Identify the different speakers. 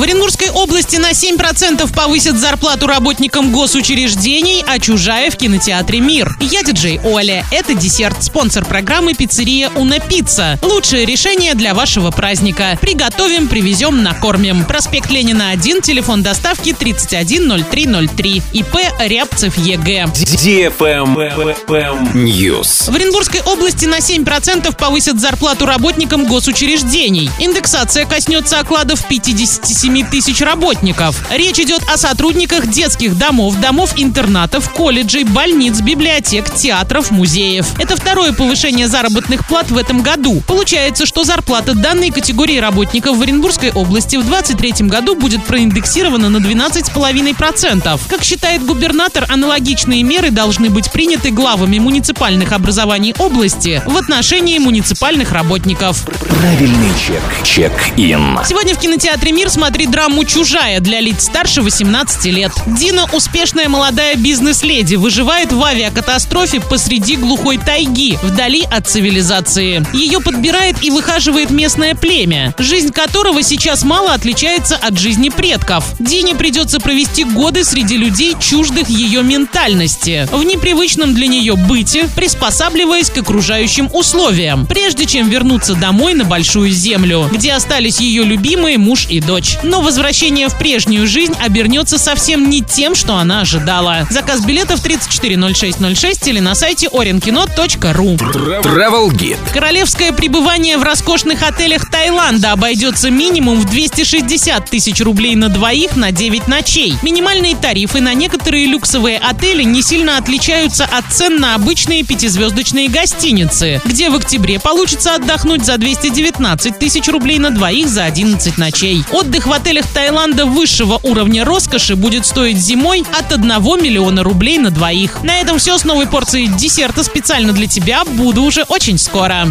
Speaker 1: В Оренбургской области на 7% повысят зарплату работникам госучреждений, а чужая в кинотеатре «Мир». Я диджей Оля. Это десерт. Спонсор программы «Пиццерия Уна Пицца». Лучшее решение для вашего праздника. Приготовим, привезем, накормим. Проспект Ленина 1, телефон доставки 310303. ИП Рябцев Е. Г..
Speaker 2: News.
Speaker 1: В Оренбургской области на 7% повысят зарплату работникам госучреждений. Индексация коснется окладов 57 тысяч работников. Речь идет о сотрудниках детских домов, домов-интернатов, колледжей, больниц, библиотек, театров, музеев. Это второе повышение заработных плат в этом году. Получается, что зарплата данной категории работников в Оренбургской области в 2023 году будет проиндексирована на 12,5%. Как считает губернатор, аналогичные меры должны быть приняты главами муниципальных образований области в отношении муниципальных работников.
Speaker 2: Правильный чек. Чек-ин.
Speaker 1: Сегодня в кинотеатре «Мир» смотри драму «Чужая» для лиц старше 18 лет. Дина, успешная молодая бизнес-леди, выживает в авиакатастрофе посреди глухой тайги, вдали от цивилизации. Ее подбирает и выхаживает местное племя, жизнь которого сейчас мало отличается от жизни предков. Дине придется провести годы среди людей, чуждых ее ментальности, в непривычном для нее быте, приспосабливаясь к окружающим условиям, прежде чем вернуться домой на Большую Землю, где остались ее любимые муж и дочь. Но возвращение в прежнюю жизнь обернется совсем не тем, что она ожидала. Заказ билетов 340606 или на сайте orinkino.ru.
Speaker 2: Travel Guide.
Speaker 1: Королевское пребывание в роскошных отелях Таиланда обойдется минимум в 260 тысяч рублей на двоих на 9 ночей. Минимальные тарифы на некоторые люксовые отели не сильно отличаются от цен на обычные пятизвездочные гостиницы, где в октябре получится отдохнуть за 219 тысяч рублей на двоих за 11 ночей. Отдых в отелях Таиланда высшего уровня роскоши будет стоить зимой от 1 миллиона рублей на двоих. На этом все с новой порцией десерта специально для тебя. Буду уже очень скоро.